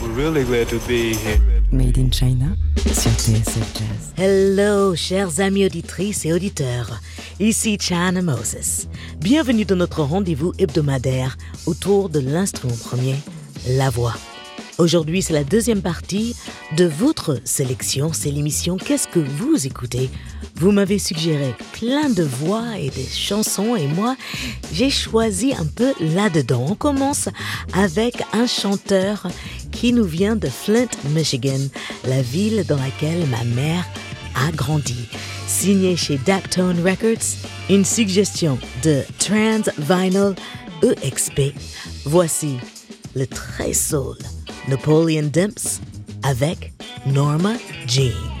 We're really glad to be here. Made in China sur TSF Jazz. Hello, chers amis auditrices et auditeurs. Ici Chana Moses. Bienvenue dans notre rendez-vous hebdomadaire autour de l'instrument premier, la voix. Aujourd'hui, c'est la deuxième partie de votre sélection. C'est l'émission Qu'est-ce que vous écoutez? Vous m'avez suggéré plein de voix et des chansons et moi, j'ai choisi un peu là-dedans. On commence avec un chanteur qui nous vient de Flint, Michigan, la ville dans laquelle ma mère a grandi. Signé chez Daptone Records, une suggestion de Trans Vinyl EXP. Voici le très soul Napoleon Dimps avec Norma Jean.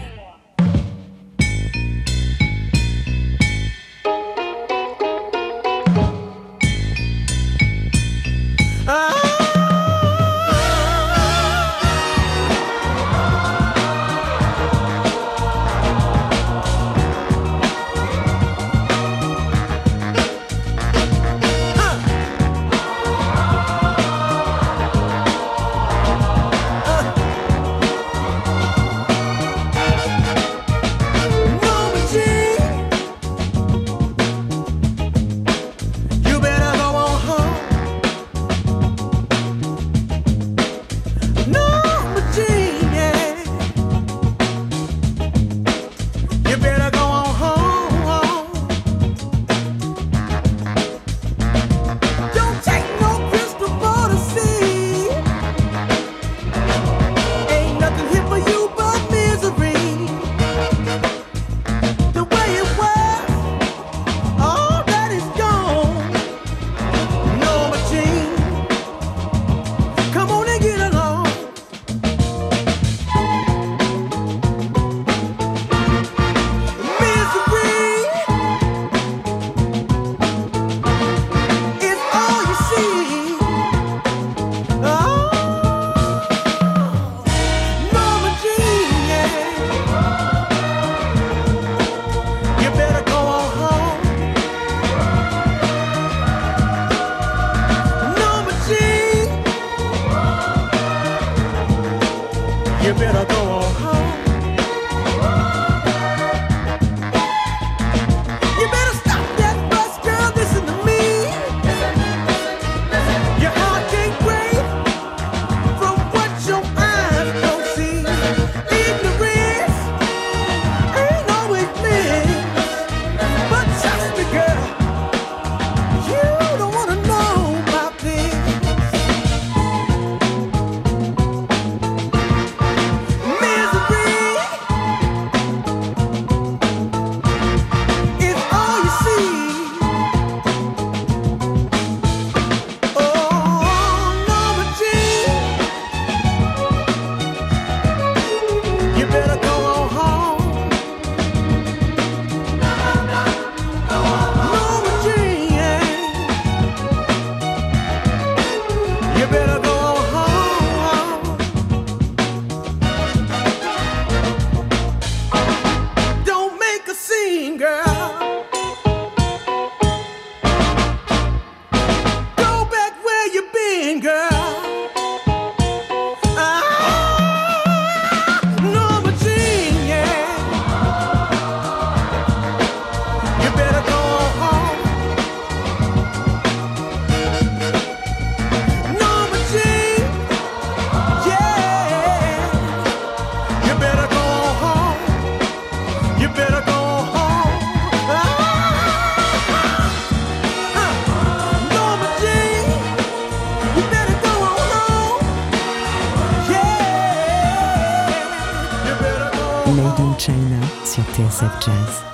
Jazz.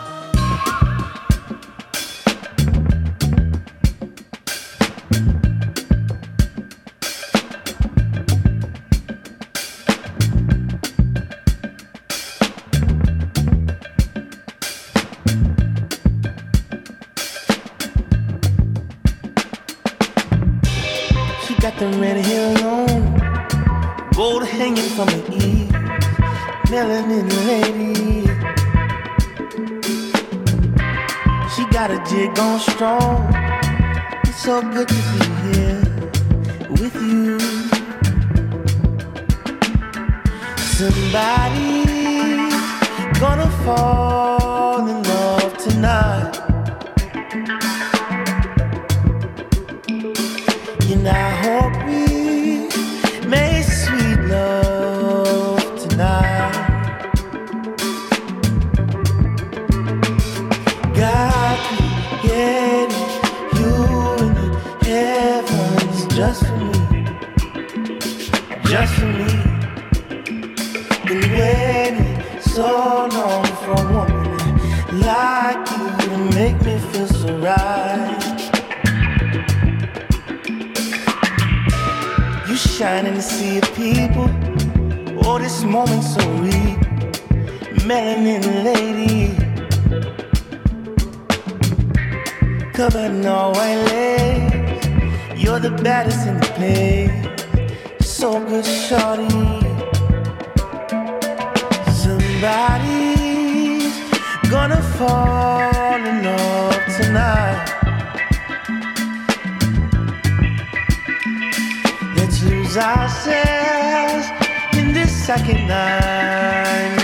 gone strong. It's so good falling off tonight. Let's lose ourselves in this second night.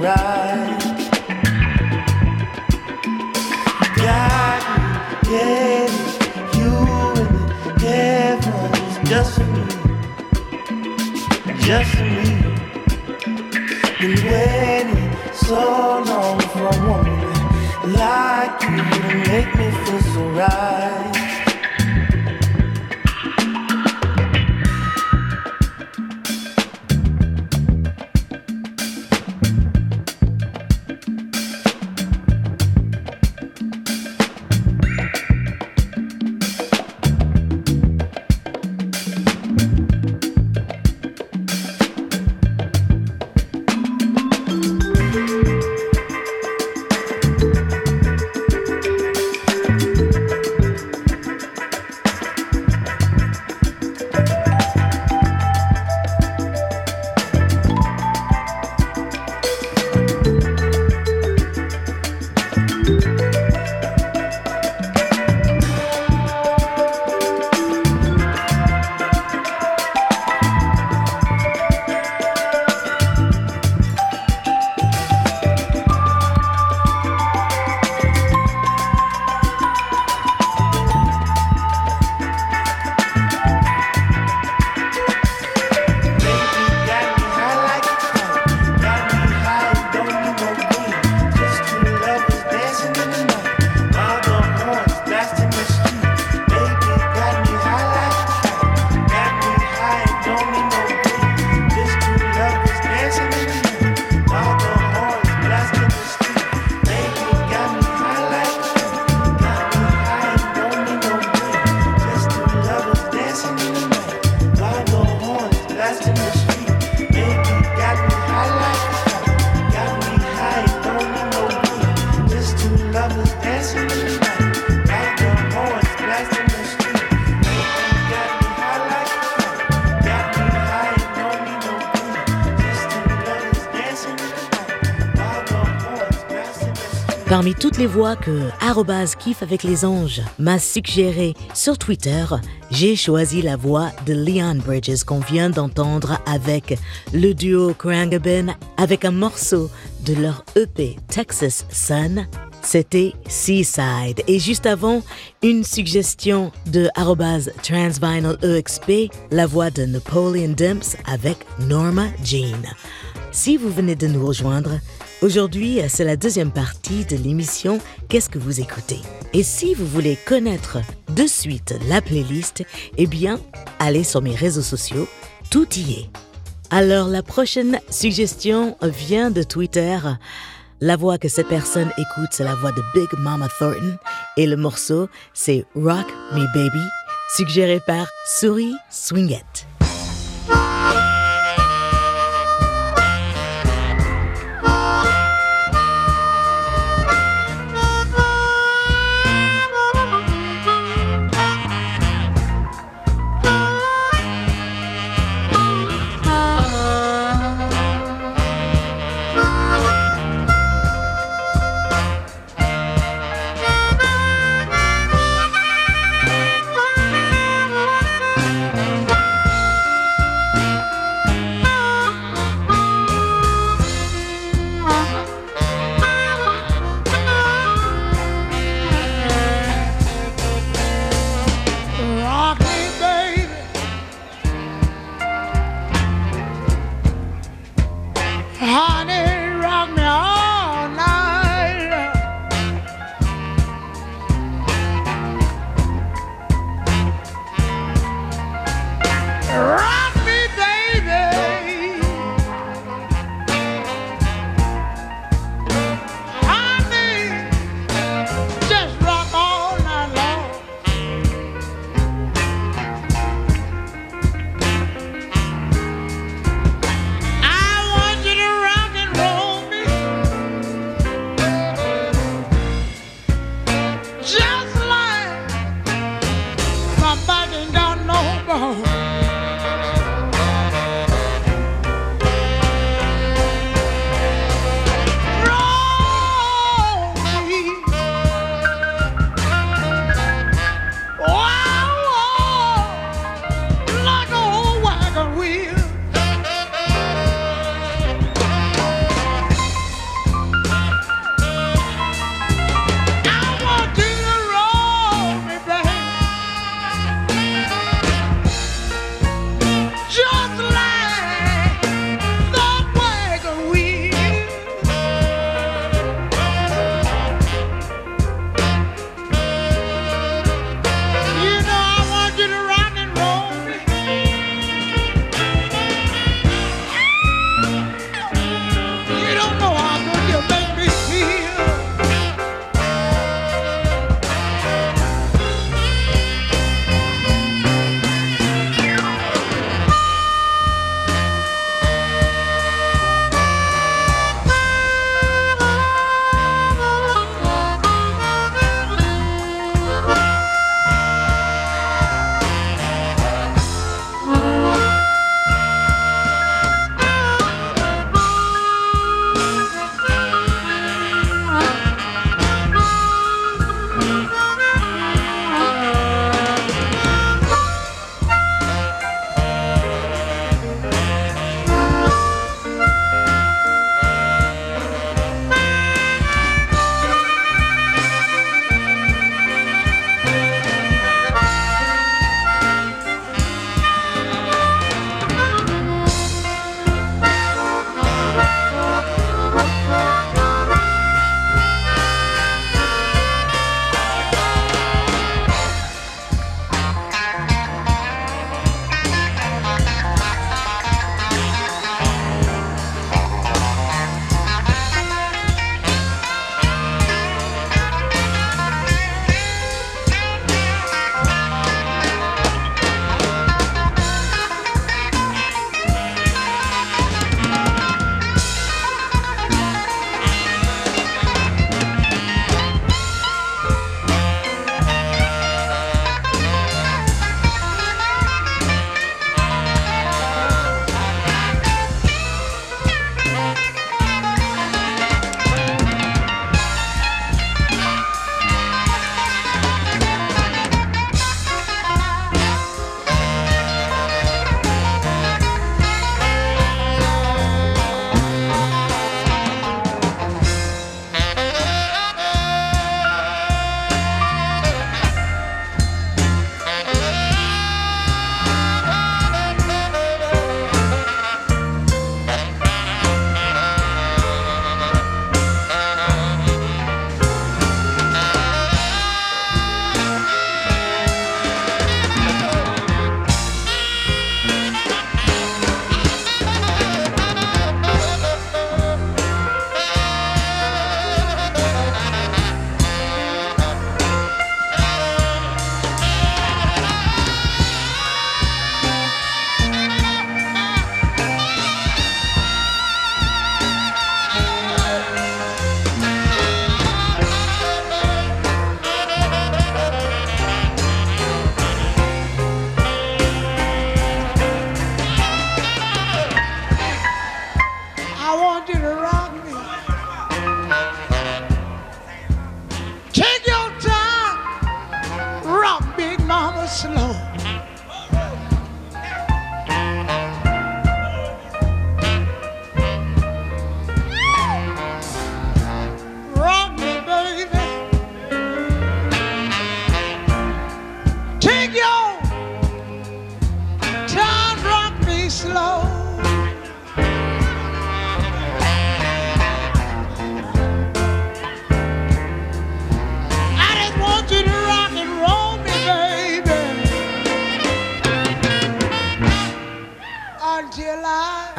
Right. Created you in the heavens just for me, just for me. Been waiting so long for a woman like you to make me feel so right. Toutes les voix que kiffe avec les anges m'a suggéré sur Twitter, j'ai choisi la voix de Leon Bridges qu'on vient d'entendre avec le duo Krangabin avec un morceau de leur EP Texas Sun. C'était Seaside. Et juste avant, une suggestion de arrobase transvinyl EXP, la voix de Napoleon Dimps avec Norma Jean. Si vous venez de nous rejoindre, Aujourd'hui, c'est la deuxième partie de l'émission Qu'est-ce que vous écoutez? Et si vous voulez connaître de suite la playlist, eh bien, allez sur mes réseaux sociaux, tout y est. Alors, la prochaine suggestion vient de Twitter La voix que cette personne écoute, c'est la voix de Big Mama Thornton et le morceau, c'est Rock Me Baby, suggéré par Souris Swingette.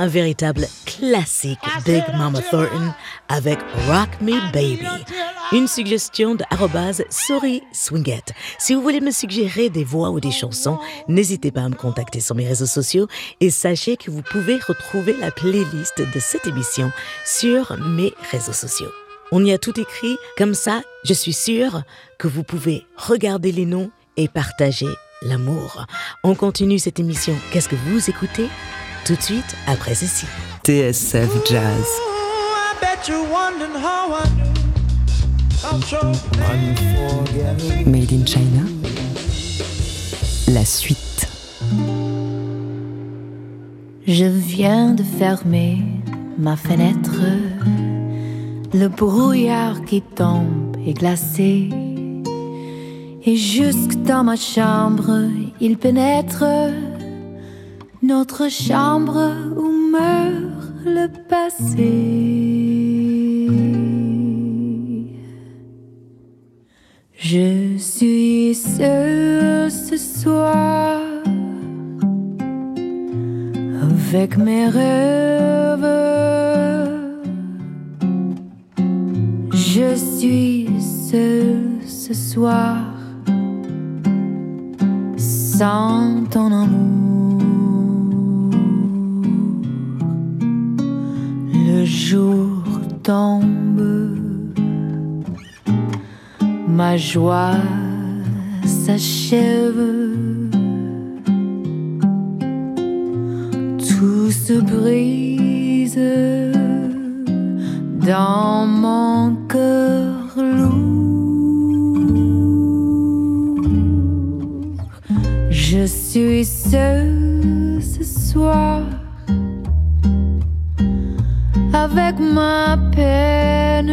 Un véritable classique Big Mama Thornton avec Rock Me Baby. Une suggestion de Sorry Swingette. Si vous voulez me suggérer des voix ou des chansons, n'hésitez pas à me contacter sur mes réseaux sociaux et sachez que vous pouvez retrouver la playlist de cette émission sur mes réseaux sociaux. On y a tout écrit, comme ça, je suis sûre que vous pouvez regarder les noms et partager l'amour. On continue cette émission. Qu'est-ce que vous écoutez? Tout de suite après ceci. TSF Jazz. Made in China. La suite. Je viens de fermer ma fenêtre. Le brouillard qui tombe est glacé. Et jusque dans ma chambre, il pénètre notre chambre où meurt le passé. Je suis seule ce soir avec mes rêves. Je suis seule ce soir sans ton amour. Jour tombe, ma joie s'achève. Tout se brise dans mon cœur Je suis seule avec ma peine.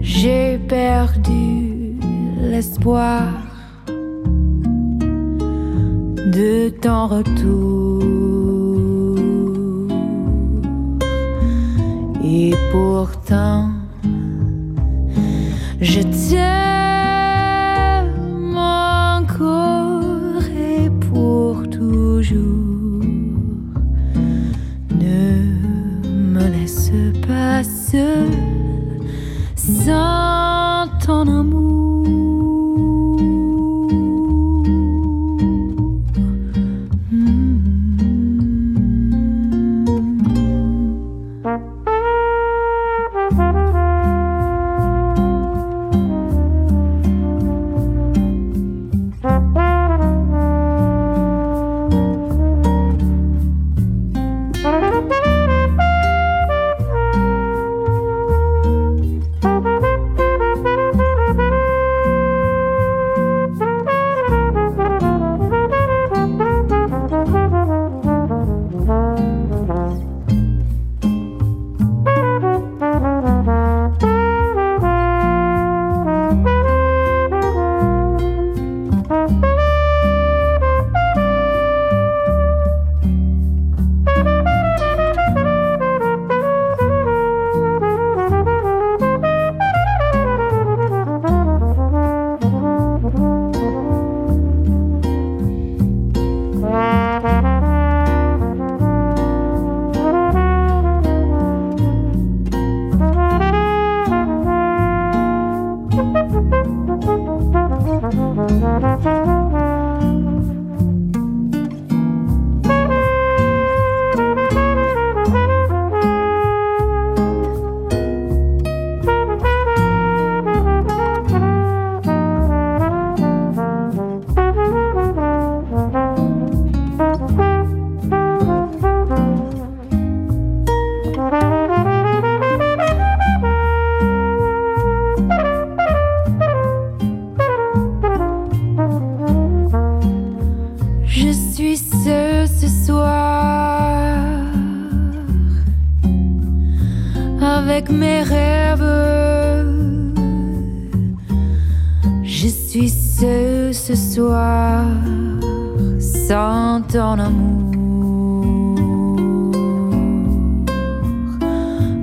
J'ai perdu l'espoir de ton retour. Et pourtant, ton amour.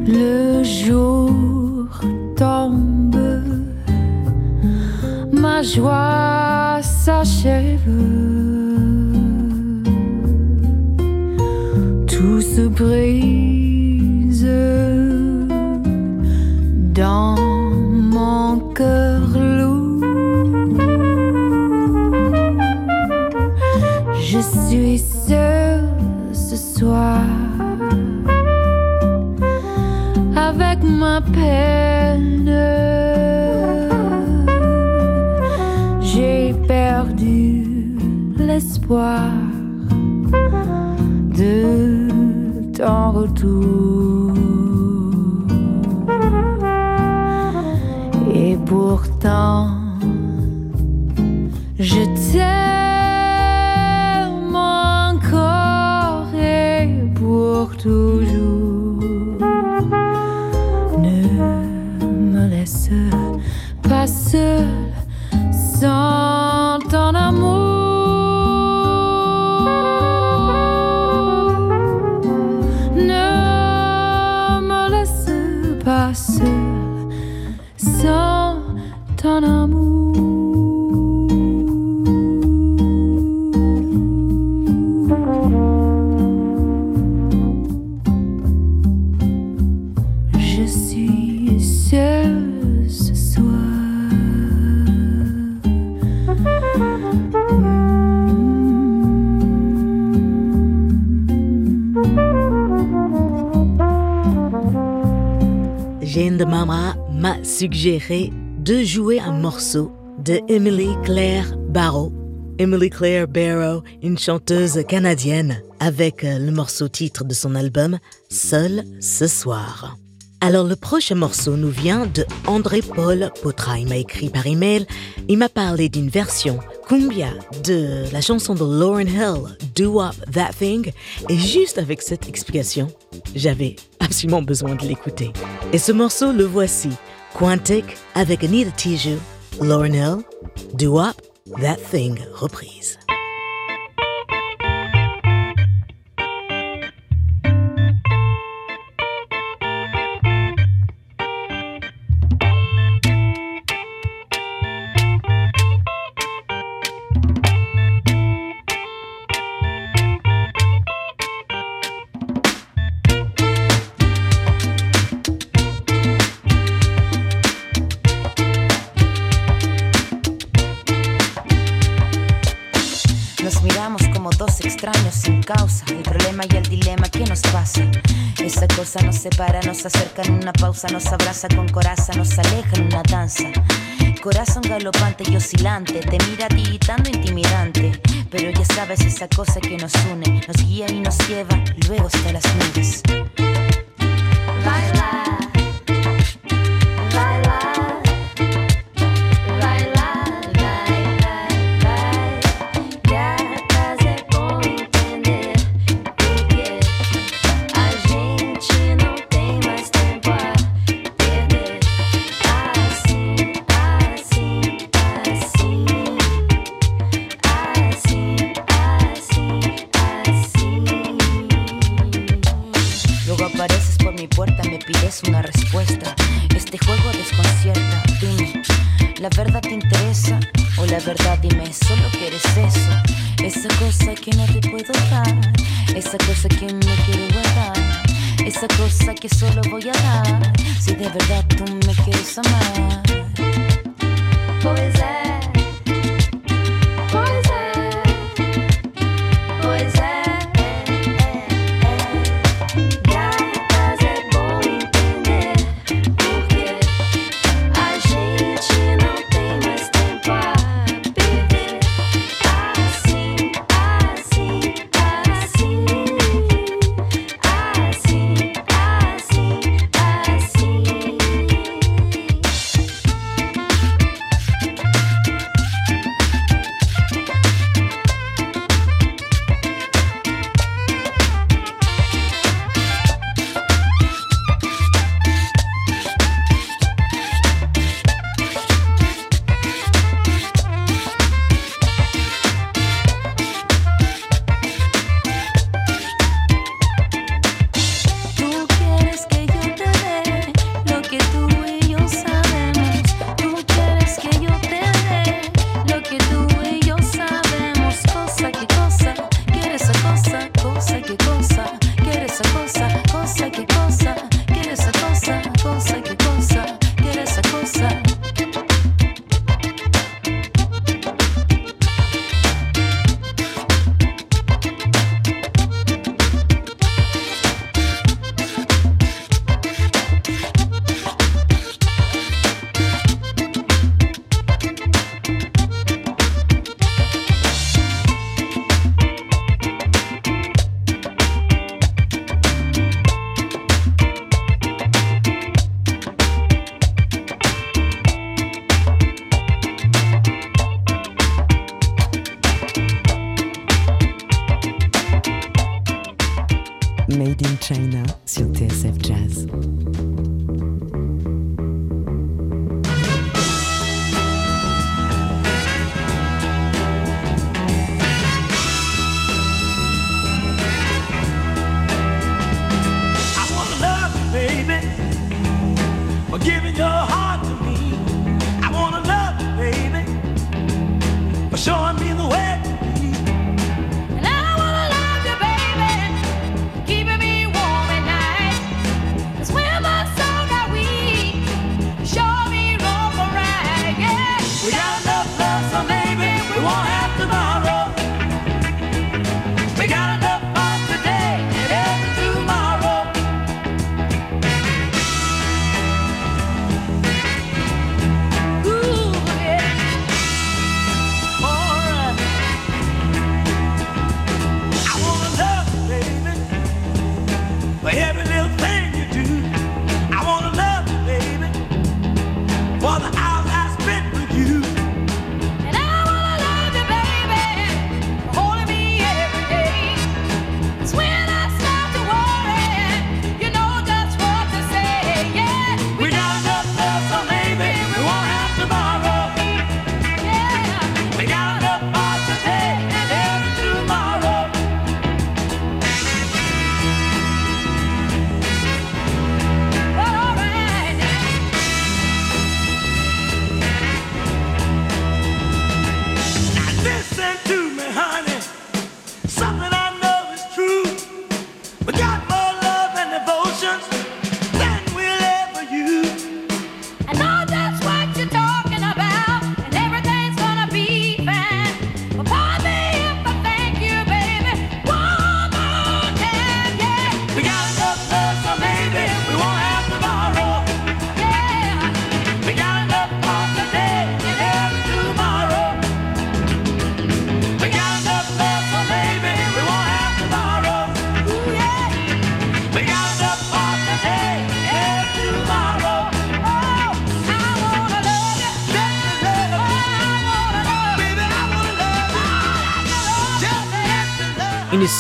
Le jour tombe, ma joie s'achève. Tout se brise. De ton retour. Et pourtant, je t'aime suis ce soir. Jane de Mama m'a suggéré de jouer un morceau de Emily Claire Barrow. Emily Claire Barrow, une chanteuse canadienne, avec euh, le morceau titre de son album Seul ce soir. Alors le prochain morceau nous vient de André-Paul Potra. Il m'a écrit par email. Il m'a parlé d'une version cumbia de la chanson de Lauryn Hill, Do Up That Thing. Et juste avec cette explication, j'avais absolument besoin de l'écouter. Et ce morceau, le voici. Quantic avec Anita Tijoux, Lauryn Hill, Do Up That Thing reprise. Cosa nos separa, nos acerca en una pausa, nos abraza con coraza, nos aleja en una danza. Corazón galopante y oscilante, te mira tiritando intimidante. Pero ya sabes esa cosa que nos une, nos guía y nos lleva luego hasta las nubes. Baila, que solo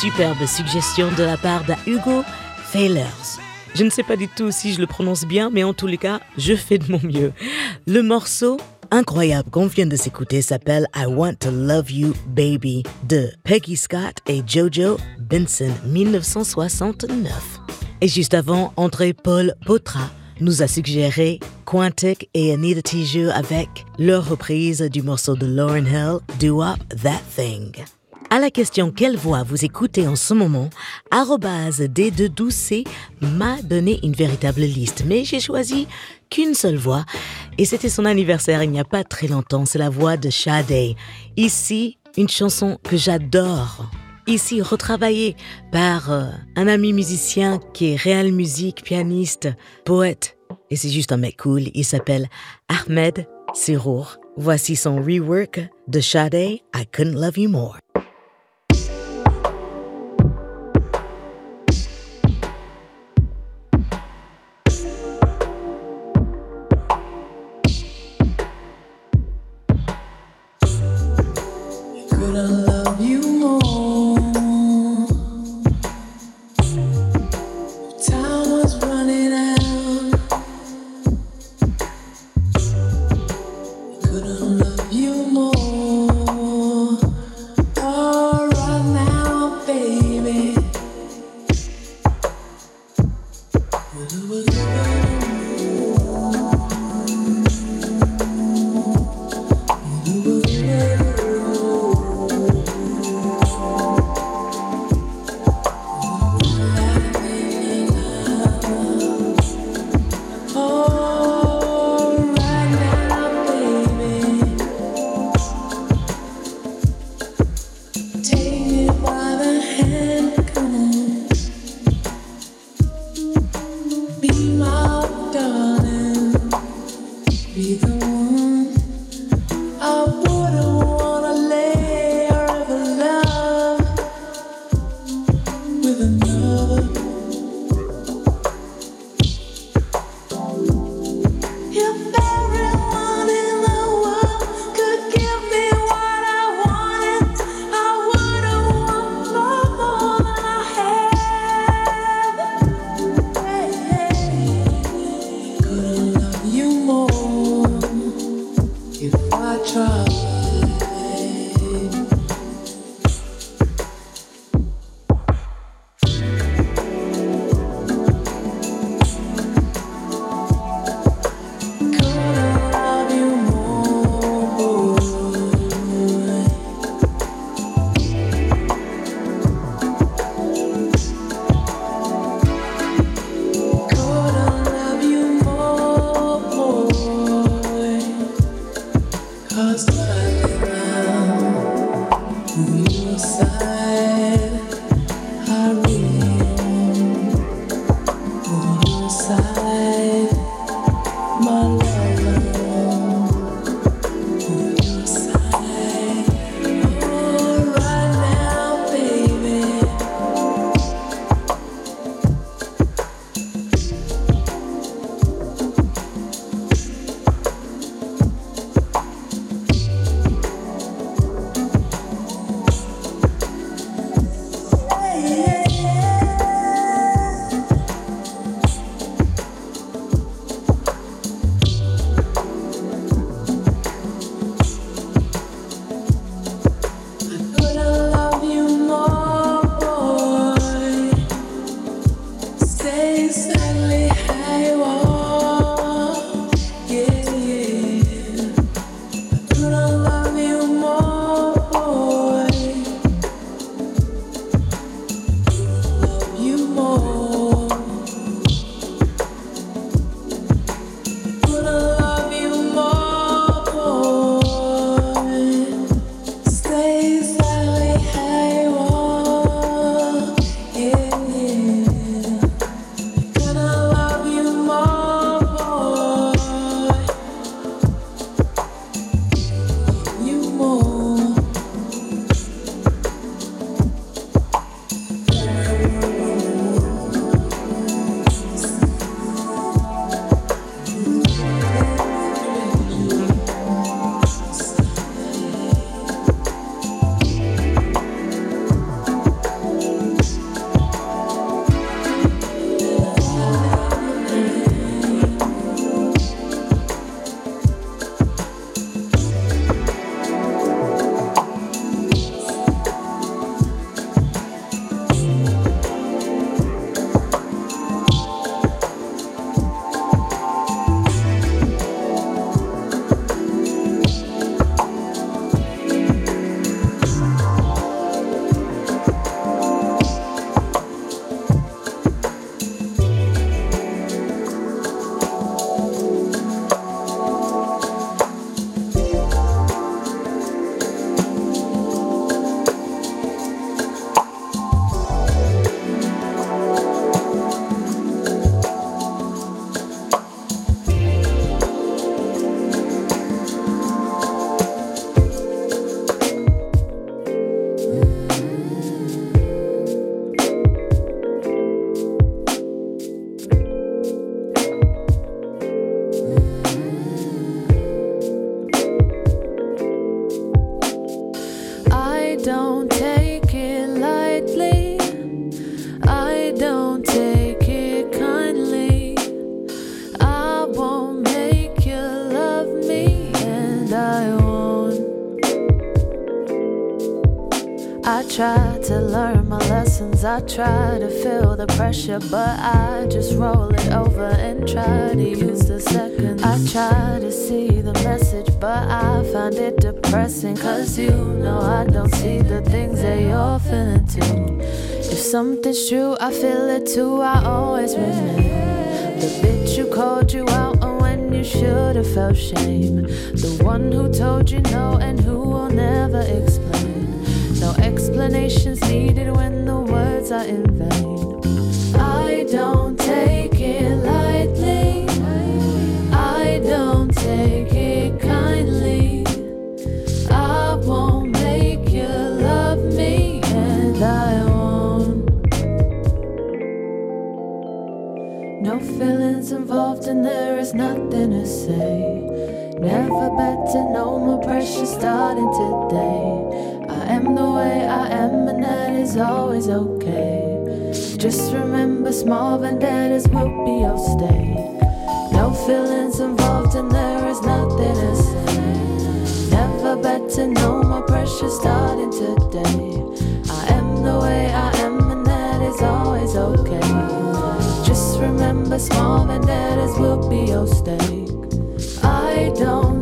Superbe suggestion de la part de Hugo Failers. Je ne sais pas du tout si je le prononce bien, mais en tous les cas, je fais de mon mieux. Le morceau incroyable qu'on vient de s'écouter s'appelle I Want to Love You Baby de Peggy Scott et Jojo Benson 1969. Et juste avant, André Paul Potra nous a suggéré Quantic et Anita Tijoux avec leur reprise du morceau de Lauren Hill, Do Up That Thing. À la question Quelle voix vous écoutez en ce moment D212C m'a donné une véritable liste, mais j'ai choisi qu'une seule voix. Et c'était son anniversaire il n'y a pas très longtemps. C'est la voix de Sade. Ici, une chanson que j'adore. Ici, retravaillée par euh, un ami musicien qui est réel musique, pianiste, poète. Et c'est juste un mec cool. Il s'appelle Ahmed Sirour. Voici son rework de Sade, I Couldn't Love You More. Try to feel the pressure, but I just roll it over and try to use the seconds. I try to see the message, but I find it depressing. Cause you know I don't see the things that you're feeling too. If something's true, I feel it too. I always remember the bitch who called you out on when you should have felt shame. The one who told you no and who will never explain. No explanations needed when are in vain. I don't take it lightly. I don't take it kindly. I won't make you love me, and I won't. No feelings involved, and there is nothing to say. Never better, no more pressure starting today. Is always okay. Just remember, small vendettas will be your stay. No feelings involved, and there is nothing to say. Never better, no more pressure starting today. I am the way I am, and that is always okay. Just remember, small vendettas will be your stake. I don't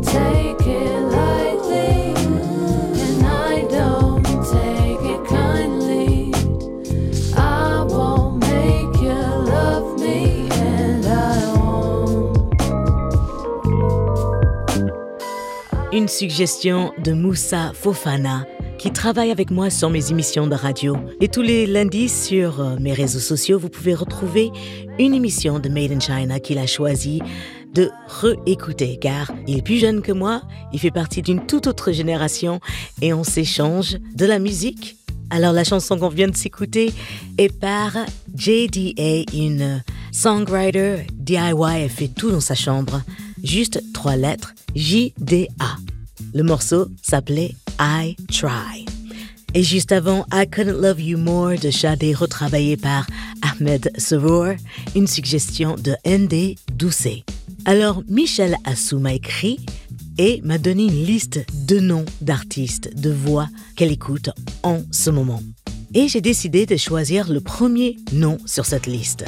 Une suggestion de Moussa Fofana qui travaille avec moi sur mes émissions de radio. Et tous les lundis sur euh, mes réseaux sociaux, vous pouvez retrouver une émission de Made in China qu'il a choisi de réécouter car il est plus jeune que moi, il fait partie d'une toute autre génération et on s'échange de la musique. Alors la chanson qu'on vient de s'écouter est par JDA, une songwriter DIY, elle fait tout dans sa chambre, juste trois lettres, JDA. Le morceau s'appelait I Try. Et juste avant, I Couldn't Love You More de Shadé retravaillé par Ahmed Savour, une suggestion de ND Doucet. Alors, Michel Assou m'a écrit et m'a donné une liste de noms d'artistes, de voix qu'elle écoute en ce moment. Et j'ai décidé de choisir le premier nom sur cette liste,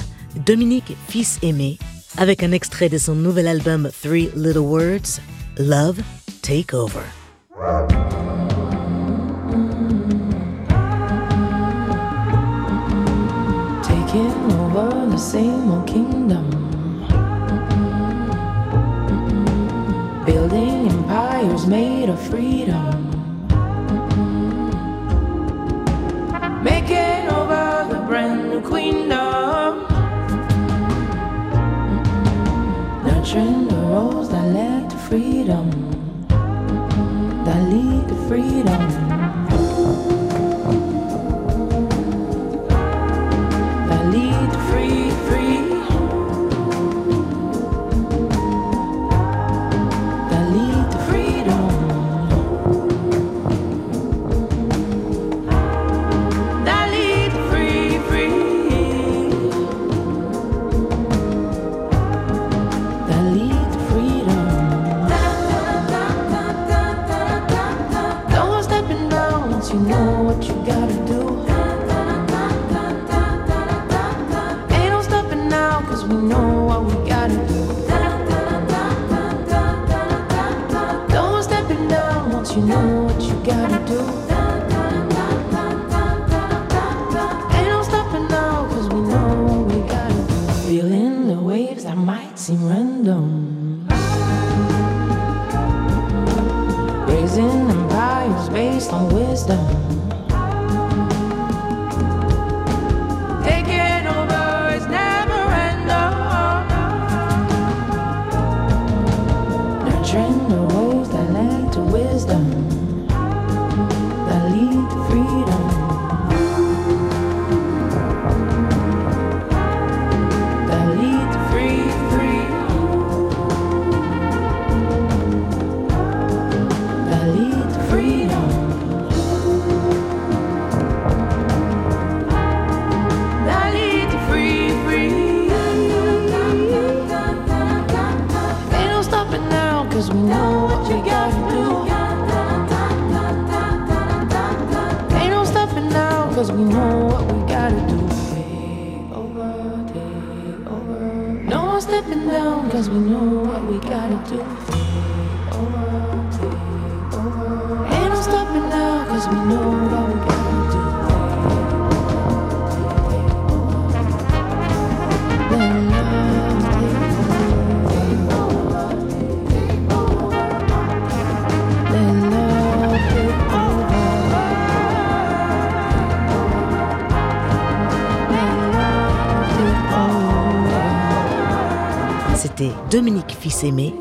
Dominique Fils Aimé, avec un extrait de son nouvel album Three Little Words, Love Take Over. Taking over the same old kingdom. Building empires made of freedom. Freedom. That lead to freedom.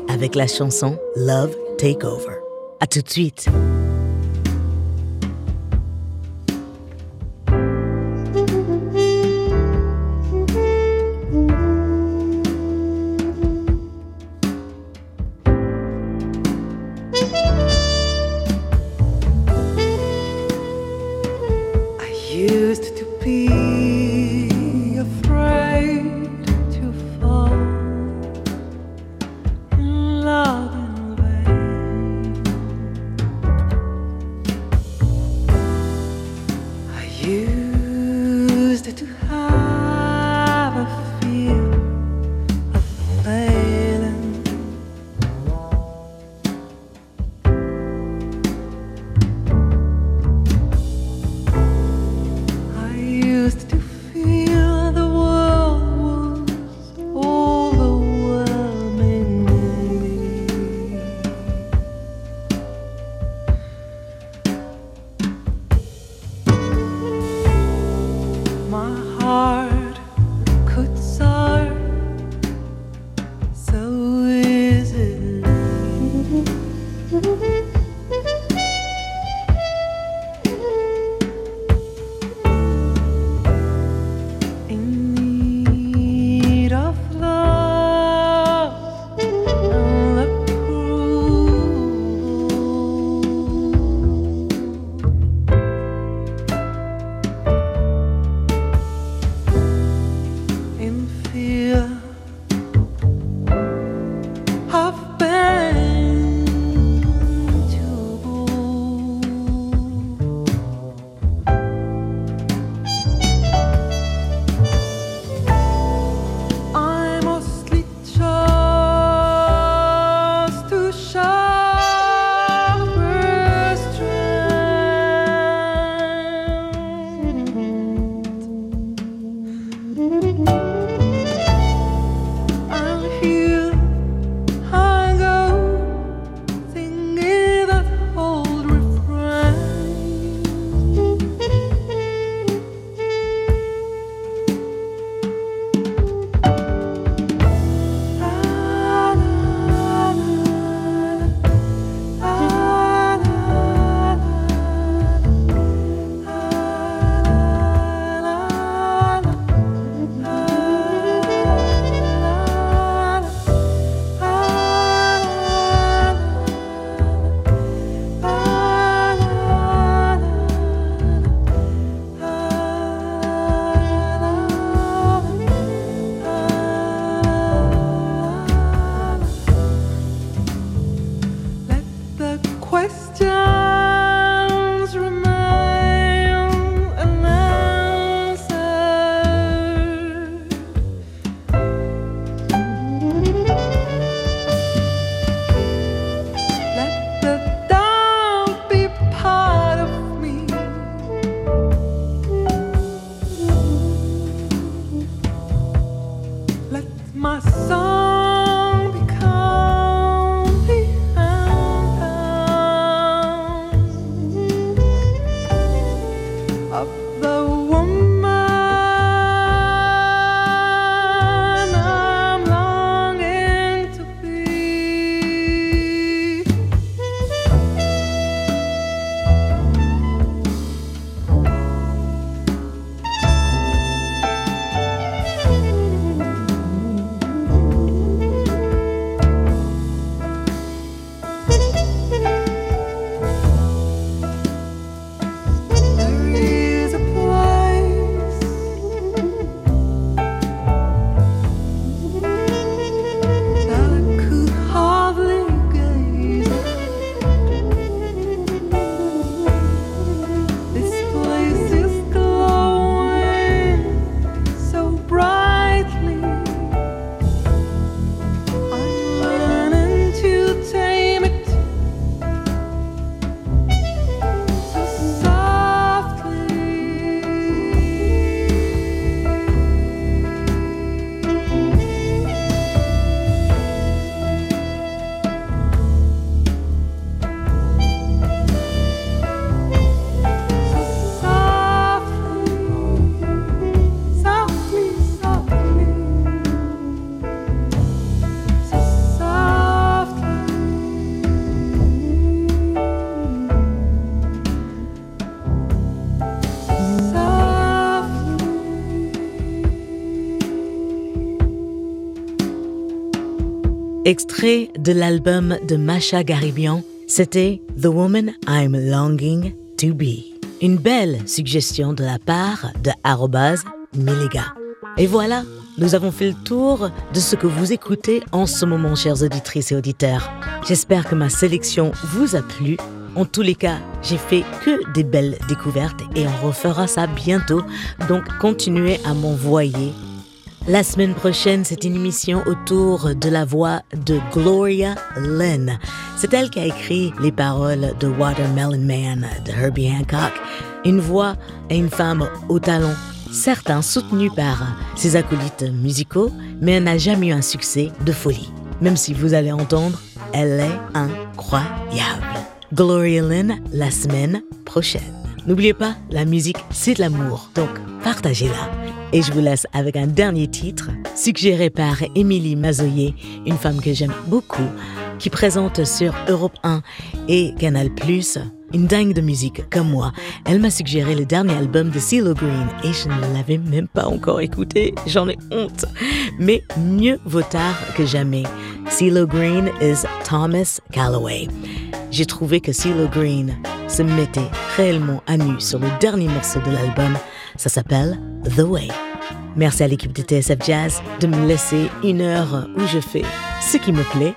avec la chanson Love Takeover. À tout de suite. اب Extrait de l'album de Masha Garibian, c'était The Woman I'm Longing to Be. Une belle suggestion de la part de Milega. Et voilà, nous avons fait le tour de ce que vous écoutez en ce moment, chers auditrices et auditeurs. J'espère que ma sélection vous a plu. En tous les cas, j'ai fait que des belles découvertes et on refera ça bientôt. Donc continuez à m'envoyer. La semaine prochaine, c'est une émission autour de la voix de Gloria Lynn. C'est elle qui a écrit les paroles de Watermelon Man de Herbie Hancock. Une voix et une femme au talent certains soutenus par ses acolytes musicaux, mais elle n'a jamais eu un succès de folie. Même si vous allez entendre, elle est incroyable. Gloria Lynn la semaine prochaine. N'oubliez pas, la musique, c'est de l'amour, donc partagez-la. Et je vous laisse avec un dernier titre, suggéré par Émilie Mazoyer, une femme que j'aime beaucoup, qui présente sur Europe 1 et Canal+, une dingue de musique comme moi. Elle m'a suggéré le dernier album de CeeLo Green et je ne l'avais même pas encore écouté. J'en ai honte. Mais mieux vaut tard que jamais. CeeLo Green is Thomas Calloway. J'ai trouvé que CeeLo Green se mettait réellement à nu sur le dernier morceau de l'album. Ça s'appelle The Way. Merci à l'équipe de TSF Jazz de me laisser une heure où je fais ce qui me plaît.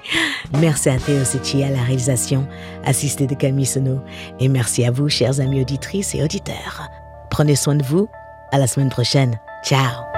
Merci à Théo Sechi à la réalisation, assisté de Camille Sono. Et merci à vous, chers amis auditrices et auditeurs. Prenez soin de vous. À la semaine prochaine. Ciao.